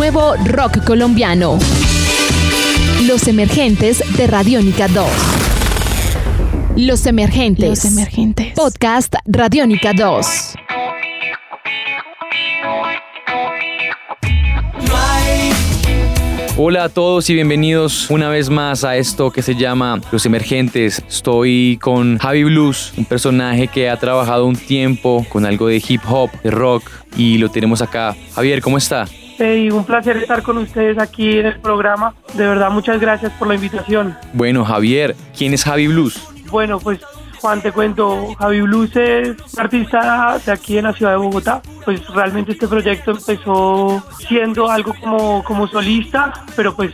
nuevo rock colombiano. Los emergentes de Radiónica 2. Los emergentes. Los emergentes. Podcast Radiónica 2. Hola a todos y bienvenidos una vez más a esto que se llama Los Emergentes. Estoy con Javi Blues, un personaje que ha trabajado un tiempo con algo de hip hop, de rock y lo tenemos acá. Javier, ¿cómo está? Hey, un placer estar con ustedes aquí en el programa. De verdad, muchas gracias por la invitación. Bueno, Javier, ¿quién es Javi Blues? Bueno, pues Juan, te cuento, Javi Blues es un artista de aquí en la ciudad de Bogotá. Pues realmente este proyecto empezó siendo algo como, como solista, pero pues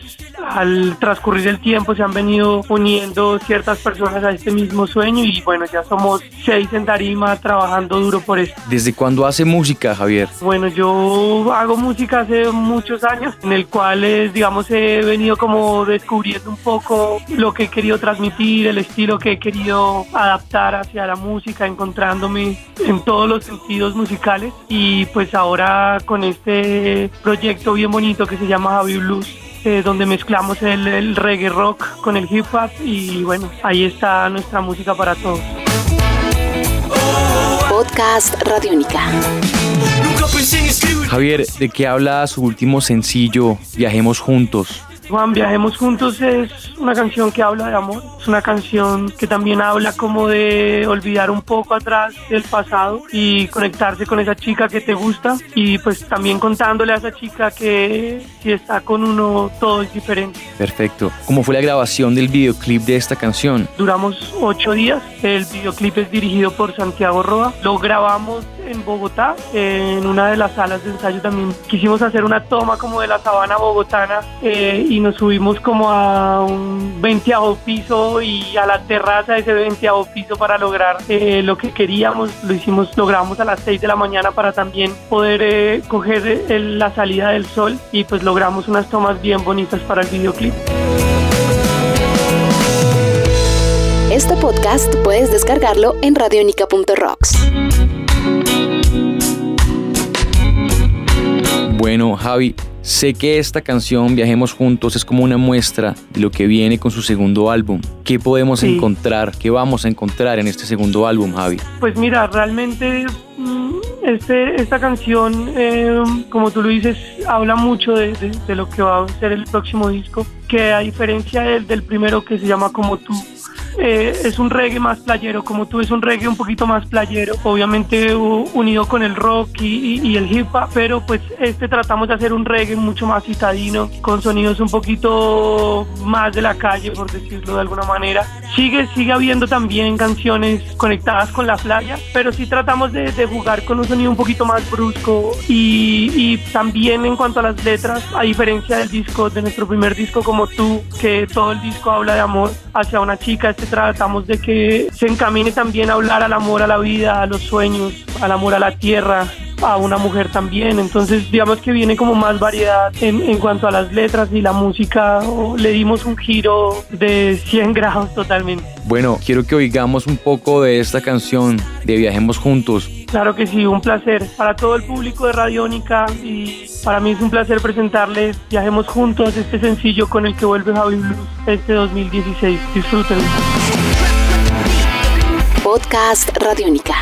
al transcurrir el tiempo se han venido uniendo ciertas personas a este mismo sueño y bueno, ya somos seis en Tarima trabajando duro por esto. ¿Desde cuándo hace música, Javier? Bueno, yo hago música hace muchos años, en el cual, digamos, he venido como descubriendo un poco lo que he querido transmitir, el estilo que he querido adaptar hacia la música, encontrándome en todos los sentidos musicales y pues ahora con este proyecto bien bonito que se llama Javi Blues eh, donde mezclamos el, reggae rock con el hip hop y bueno, ahí está nuestra música para todos. Podcast Radiónica. Javier, ¿de qué habla su último sencillo, Viajemos Juntos? Juan, Viajemos Juntos es una canción que habla de amor, es una canción que también habla como de olvidar un poco atrás del pasado y conectarse con esa chica que te gusta y pues también contándole a esa chica que si está con uno todo es diferente. Perfecto. ¿Cómo fue la grabación del videoclip de esta canción? Duramos ocho días, el videoclip es dirigido por Santiago Roa, lo grabamos en Bogotá, en una de las salas de ensayo también quisimos hacer una toma como de la sabana bogotana eh, y nos subimos como a un veinteavo piso y a la terraza de ese veinteavo piso para lograr eh, lo que queríamos. Lo hicimos, logramos a las 6 de la mañana para también poder eh, coger la salida del sol y pues logramos unas tomas bien bonitas para el videoclip. Este podcast puedes descargarlo en radionica.rocks. Bueno, Javi, sé que esta canción Viajemos Juntos es como una muestra de lo que viene con su segundo álbum. ¿Qué podemos encontrar? ¿Qué vamos a encontrar en este segundo álbum, Javi? Pues mira, realmente mm, este, esta canción, eh, como tú lo dices, habla mucho de, lo que va a ser el próximo disco, que a diferencia del, del primero que se llama Como tú, eh, es un reggae más playero, como tú es un reggae un poquito más playero, obviamente unido con el rock y, el hip hop, pero pues este tratamos de hacer un reggae mucho más citadino, con sonidos un poquito más de la calle, por decirlo de alguna manera. Sigue, sigue habiendo también canciones conectadas con la playa, pero sí tratamos de, jugar con un sonido un poquito más brusco y, y también en cuanto a las letras, a diferencia del disco, de nuestro primer disco como tú, que todo el disco habla de amor hacia una chica, este tratamos de que se encamine también a hablar al amor a la vida, a los sueños, al amor a la tierra, a una mujer también. Entonces, digamos que viene como más variedad en, en cuanto a las letras y la música. Le dimos un giro de 100 grados totalmente. Bueno, quiero que oigamos un poco de esta canción de Viajemos Juntos. Claro que sí, un placer para todo el público de Radiónica y para mí es un placer presentarles Viajemos Juntos, este sencillo con el que vuelve Javi Blues este 2016. Disfrútenlo. Podcast Radiónica.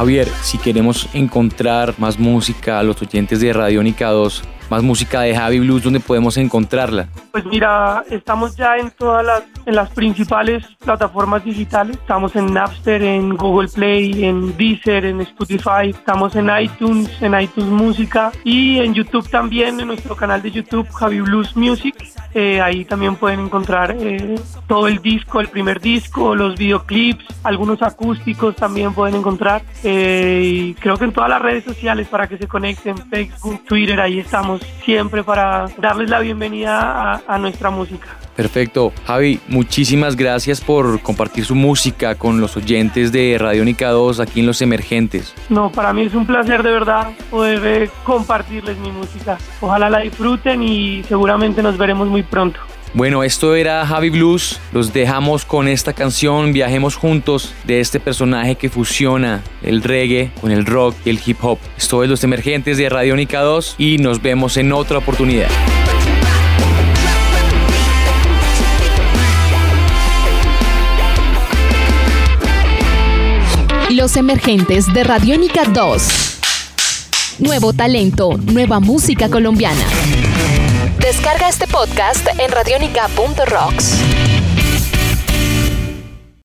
Javier, si queremos encontrar más música a los oyentes de Radiónica 2, más música de Javi Blues, ¿dónde podemos encontrarla? Pues mira, estamos ya en todas las, en las principales plataformas digitales. Estamos en Napster, en Google Play, en Deezer, en Spotify. Estamos en iTunes, en iTunes Música y en YouTube también, en nuestro canal de YouTube, Javi Blues Music. Eh, ahí también pueden encontrar eh, todo el disco, el primer disco, los videoclips, algunos acústicos también pueden encontrar. Eh, y creo que en todas las redes sociales para que se conecten, Facebook, Twitter, ahí estamos siempre para darles la bienvenida a, nuestra música. Perfecto. Javi, muchísimas gracias por compartir su música con los oyentes de Radiónica 2 aquí en Los Emergentes. No, para mí es un placer de verdad poder compartirles mi música. Ojalá la disfruten y seguramente nos veremos muy pronto. Bueno, esto era Javi Blues. Los dejamos con esta canción, viajemos juntos de este personaje que fusiona el reggae con el rock y el hip hop. Esto es Los Emergentes de Radiónica 2 y nos vemos en otra oportunidad. Los Emergentes de Radiónica 2. Nuevo talento, nueva música colombiana. Descarga este podcast en radionica.rocks.